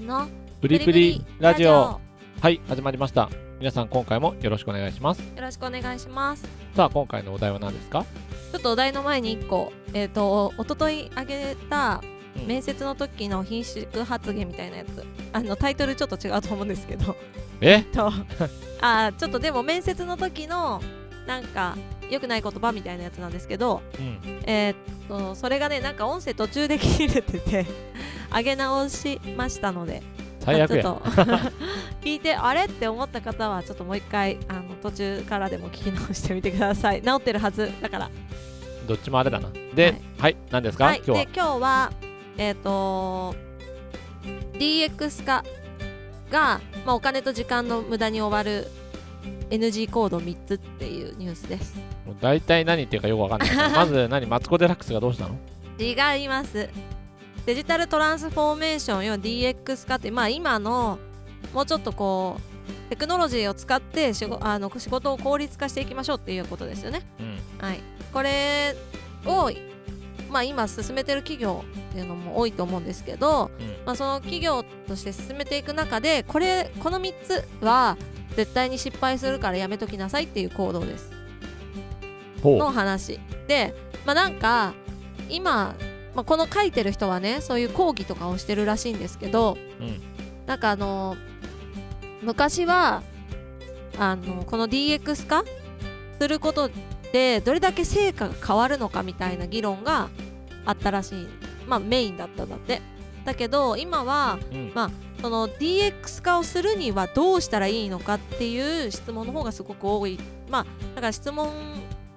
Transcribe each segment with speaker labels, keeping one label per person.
Speaker 1: ーの
Speaker 2: プリプリラジオ。はい始まりました。皆さん今回もよろしくお願いします。
Speaker 1: よろしくお願いします。
Speaker 2: さあ今回のお題は何ですか？
Speaker 1: ちょっとお題の前に1個。えっ、ー、と一昨日あげた
Speaker 2: うん。
Speaker 1: 面接の時の品種発言みたいなやつ。あのタイトルちょっと違うと思うんですけど。
Speaker 2: え？
Speaker 1: とあーちょっとでも面接の時のなんか良くない言葉みたいなやつなんですけど。
Speaker 2: うん。
Speaker 1: えーっとそれがねなんか音声途中で切れてて上げ直しましたので。
Speaker 2: 最悪や。
Speaker 1: ちょっと。聞いてあれ？って思った方はちょっともう一回あの途中からでも聞き直してみてください。治ってるはずだから。
Speaker 2: どっちもあれだな。ではい、何ですか、
Speaker 1: はい。
Speaker 2: 今日は。
Speaker 1: で今日はえーっと DX 化が、まあ、お金と時間の無駄に終わる NG コード3つっていうニュースです。
Speaker 2: もう大体何言ってるかよくわかんない。まず何マツコ・デラックスがどうしたの？
Speaker 1: 違いますデジタルトランスフォーメーション要は DX 化ってまあ今のもうちょっとこうテクノロジーを使って仕事あの仕事を効率化していきましょうっていうことですよね。
Speaker 2: うん。
Speaker 1: はい。これをまあ今進めてる企業っていうのも多いと思うんですけど、
Speaker 2: うん。
Speaker 1: まあ、その企業として進めていく中でこれこの3つは絶対に失敗するからやめときなさいっていう行動です。の話。でまあなんか今、まあ、この書いてる人はねそういう講義とかをしてるらしいんですけど
Speaker 2: うん。
Speaker 1: なんかあの昔はあのこの DX 化することでどれだけ成果が変わるのかみたいな議論があったらしい。まあメインだったんだって。だけど今は
Speaker 2: うん。
Speaker 1: まその DX 化をするにはどうしたらいいのかっていう質問の方がすごく多い。まあだから質問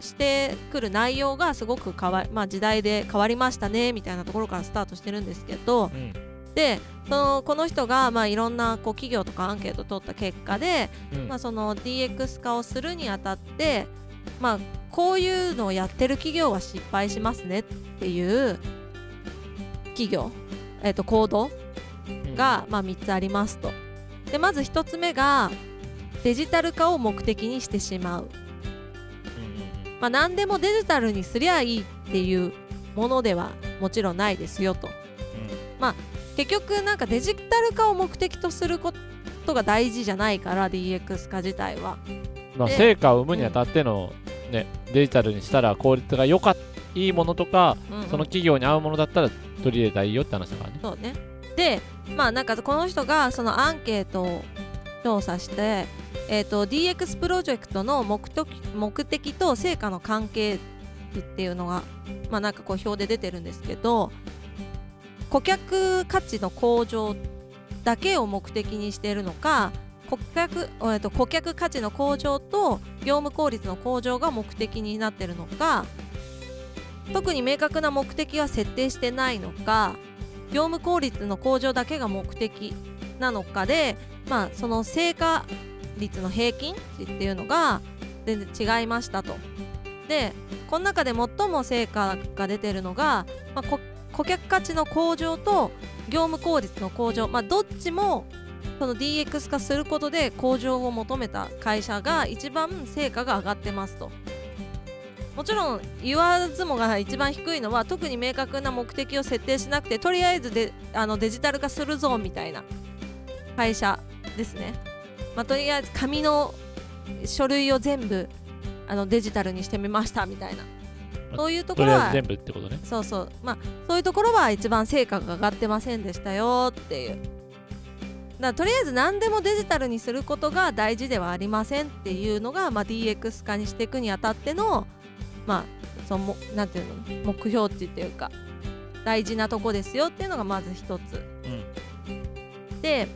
Speaker 1: してくる内容がすごく変わ、まあ、時代で変わりましたねみたいなところからスタートしてるんですけど
Speaker 2: うん
Speaker 1: でそのこの人がまあいろんなこう企業とかアンケートを取った結果で、
Speaker 2: うん
Speaker 1: まあ、その DX 化をするにあたって、まあ、こういうのをやってる企業は失敗しますねっていう企業、えっと行動
Speaker 2: うん
Speaker 1: が、まあ、3つありますと。でまず1つ目がデジタル化を目的にしてしまう。
Speaker 2: うんうん
Speaker 1: まあ、何でもデジタルにすりゃいいっていうものではもちろんないですよと。結局なんかデジタル化を目的とすることが大事じゃないから DX 化自体は。
Speaker 2: まあ、
Speaker 1: で
Speaker 2: 成果を生むにあたっての、ね、デジタルにしたら効率が良かっいいものとか、
Speaker 1: うんうん
Speaker 2: その企業に合うものだったら取り入れたらいいよって話だからね。
Speaker 1: そうね。で、まあなんかこの人がそのアンケートを調査して、えー、と DX プロジェクトの目的目的と成果の関係図っていうのが、まあなんかこう表で出てるんですけど、顧客価値の向上だけを目的にしているのか、顧客,、えー、と顧客価値の向上と業務効率の向上が目的になっているのか、特に明確な目的は設定してないのか、業務効率の向上だけが目的なのかで、まあ、その成果率の平均値っていうのが全然違いましたと。でこの中で最も成果が出てるのが、まあ、顧客価値の向上と業務効率の向上、まあ、どっちもその DX 化することで向上を求めた会社が一番成果が上がってますと。もちろん言わずもが一番低いのは特に明確な目的を設定しなくてとりあえずであのデジタル化するぞみたいな会社ですね。まあ、とりあえず紙の書類を全部あのデジタルにしてみましたみたいな。そういうとことろは
Speaker 2: 全部ってことね。
Speaker 1: そうそう。まあそういうところは一番成果が上がってませんでしたよっていう。だとりあえず何でもデジタルにすることが大事ではありませんっていうのが、まあ、DX 化にしていくにあたってのまあそのもなんていうの目標値っていうか大事なとこですよっていうのがまず一つ。
Speaker 2: うん。
Speaker 1: で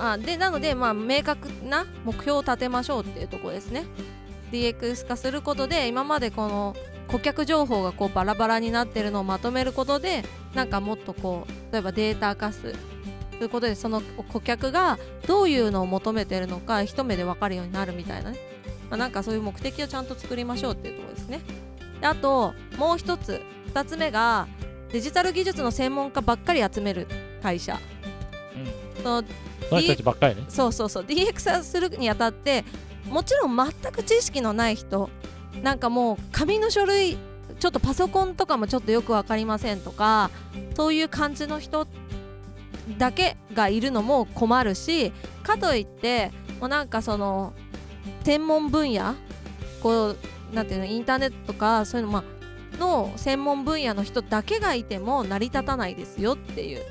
Speaker 1: あでなので、まあ、明確な目標を立てましょうっていうところですね。DX 化することで今までこの顧客情報がこうバラバラになってるのをまとめることでなんかもっとこう例えばデータ化すということでその顧客がどういうのを求めてるのか一目で分かるようになるみたいなね、まあ、なんかそういう目的をちゃんと作りましょうっていうところですね。であともう一つ二つ目がデジタル技術の専門家ばっかり集める会社。
Speaker 2: うん。
Speaker 1: その
Speaker 2: その人たちばっかりね。
Speaker 1: そうそうそう。DX 化するにあたってもちろん全く知識のない人なんかもう紙の書類ちょっとパソコンとかもちょっとよく分かりませんとかそういう感じの人だけがいるのも困るしかといってもうなんかその専門分野こうなんていうのインターネットとかそういうのまあの専門分野の人だけがいても成り立たないですよっていう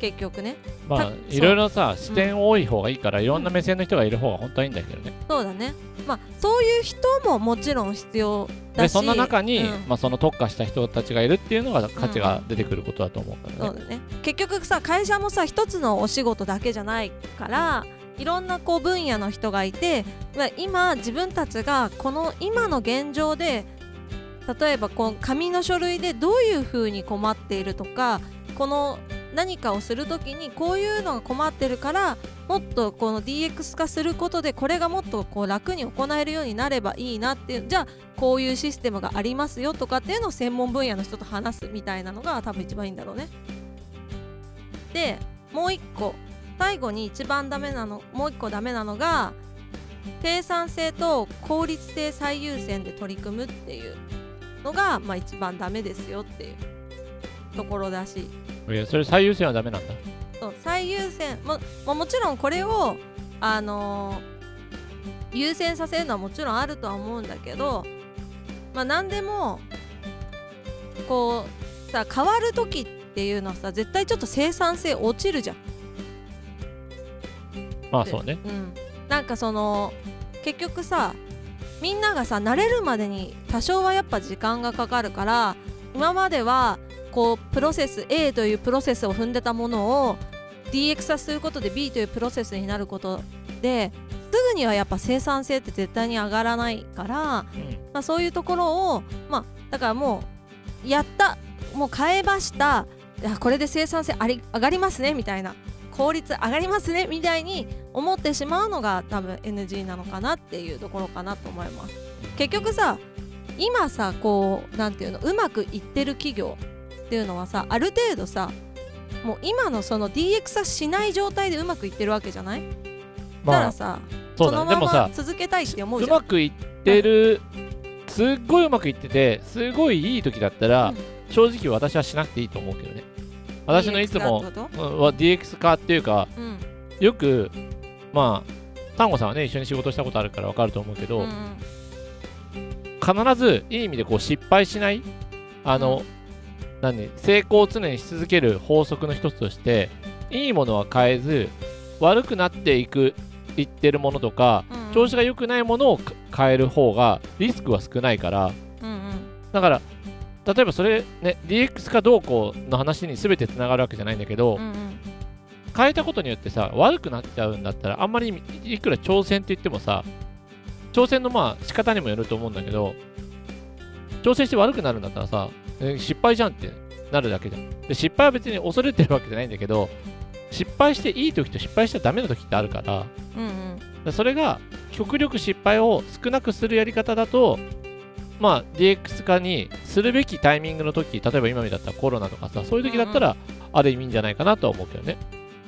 Speaker 1: 結局ね。
Speaker 2: まあ
Speaker 1: た
Speaker 2: いろいろさ視点多い方がいいから、いろんな目線の人がいる方が本当はいいんだけどね、
Speaker 1: そうだね。まあそういう人ももちろん必要だし。
Speaker 2: でそんな中に、
Speaker 1: うん。
Speaker 2: まあ、その特化した人たちがいるっていうのが価値が出てくることだと思うからね、
Speaker 1: そうだね。結局さ会社もさ一つのお仕事だけじゃないからいろんなこう分野の人がいてまあ今自分たちがこの今の現状で例えばこう紙の書類でどういうふうに困っているとかこの何かをするときにこういうのが困ってるからもっとこの DX 化することでこれがもっとこう楽に行えるようになればいいなっていうじゃあこういうシステムがありますよとかっていうのを専門分野の人と話すみたいなのが多分一番いいんだろうね。でもう一個最後に一番ダメなのもう一個ダメなのが生産性と効率性最優先で取り組むっていうのが、まあ、一番ダメですよっていうところだし
Speaker 2: それ最優先はダメなんだ。
Speaker 1: そう最優先。もももちろんこれを、あのー優先させるのはもちろんあるとは思うんだけど、まあ、何でもこうさ変わる時っていうのはさ絶対ちょっと生産性落ちるじゃん。
Speaker 2: まあそうね。
Speaker 1: うん、なんかその結局さみんながさ慣れるまでに多少はやっぱ時間がかかるから今まではこうプロセス A というプロセスを踏んでたものを DX 化することで B というプロセスになることですぐにはやっぱ生産性って絶対に上がらないから、まあ、そういうところをまあだからもうやったもう変えましたいやこれで生産性あり上がりますねみたいな効率上がりますねみたいに思ってしまうのが多分 NG なのかなっていうところかなと思います。結局さ今さこうなんていうのうまくいってる企業っていうのはさある程度さもう今のその DX 化しない状態でうまくいってるわけじゃない、だか
Speaker 2: まあ
Speaker 1: らさ
Speaker 2: そうだ
Speaker 1: のま
Speaker 2: ねでもさ
Speaker 1: ま続けたいって思うじゃん。
Speaker 2: うまくいってるすっごいうまくいっててすごいいい時だったら、
Speaker 1: うん。
Speaker 2: 正直私はしなくていいと思うけどね。私のいつも DX 化っていうか
Speaker 1: うん。
Speaker 2: よくまあ丹後さんはね一緒に仕事したことあるから分かると思うけど、
Speaker 1: うんうん。
Speaker 2: 必ずいい意味でこう失敗しないあの、何？成功を常にし続ける法則の一つとしていいものは変えず悪くなっていくいってるものとか
Speaker 1: うんうん。
Speaker 2: 調子が良くないものをか変える方がリスクは少ないから。
Speaker 1: うんうん。
Speaker 2: だから例えばそれね DX かどうこうの話に全てつながるわけじゃないんだけど、
Speaker 1: うんうん。
Speaker 2: 変えたことによってさ悪くなっちゃうんだったらあんまりいくら挑戦って言ってもさ挑戦のまあ仕方にもよると思うんだけど挑戦して悪くなるんだったらさえ失敗じゃんってなるだけじゃん。で失敗は別に恐れてるわけじゃないんだけど失敗していい時と失敗しちゃダメな時ってあるから
Speaker 1: うんうん。
Speaker 2: でそれが極力失敗を少なくするやり方だとまあ DX 化にするべきタイミングの時例えば今みだったらコロナとかさそういう時だったらある意味いいんじゃないかなとは思うけどね。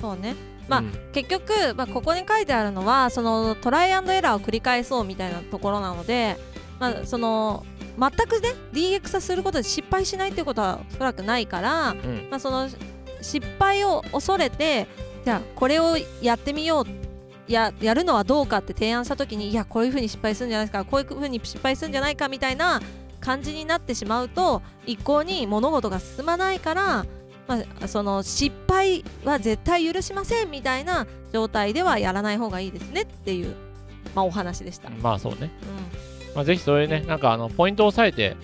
Speaker 1: そうね。まあ
Speaker 2: うん。
Speaker 1: 結局、まあ、ここに書いてあるのはそのトライアンドエラーを繰り返そうみたいなところなので、まあ、その全くね DX 化することで失敗しないっていうことはおそらくないから、
Speaker 2: うん。
Speaker 1: まあ、その失敗を恐れてじゃあこれをやってみようややるのはどうかって提案した時にいやこういうふうに失敗するんじゃないですかこういうふうに失敗するんじゃないかみたいな感じになってしまうと一向に物事が進まないから、まあ、その失敗は絶対許しませんみたいな状態ではやらない方がいいですねっていう、まあ、お話でした。うん
Speaker 2: まあそうねまあ、ぜひそういうね、なんかあのポイントを押さえて、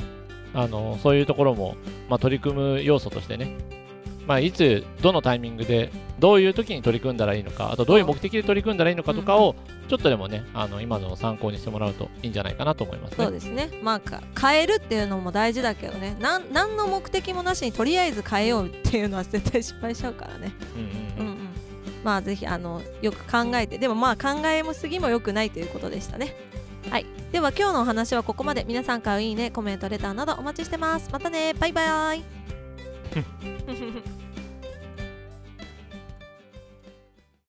Speaker 2: あのそういうところも、まあ、取り組む要素としてね、まあ、いつ、どのタイミングで、どういう時に取り組んだらいいのか、あとどういう目的で取り組んだらいいのかとかを、ちょっとでもね、あの今のを参考にしてもらうといいんじゃないかなと思いますね。
Speaker 1: そうですね。まあか変えるっていうのも大事だけどね。なん何の目的もなしにとりあえず変えようっていうのは絶対失敗しちゃうからね。
Speaker 2: うんうんうん。
Speaker 1: うんうん、まあぜひあのよく考えて。でもまあ考えもすぎも良くないということでしたね。はいでは今日のお話はここまで。皆さんからいいねコメントレターなどお待ちしてます。またね。バイバイ。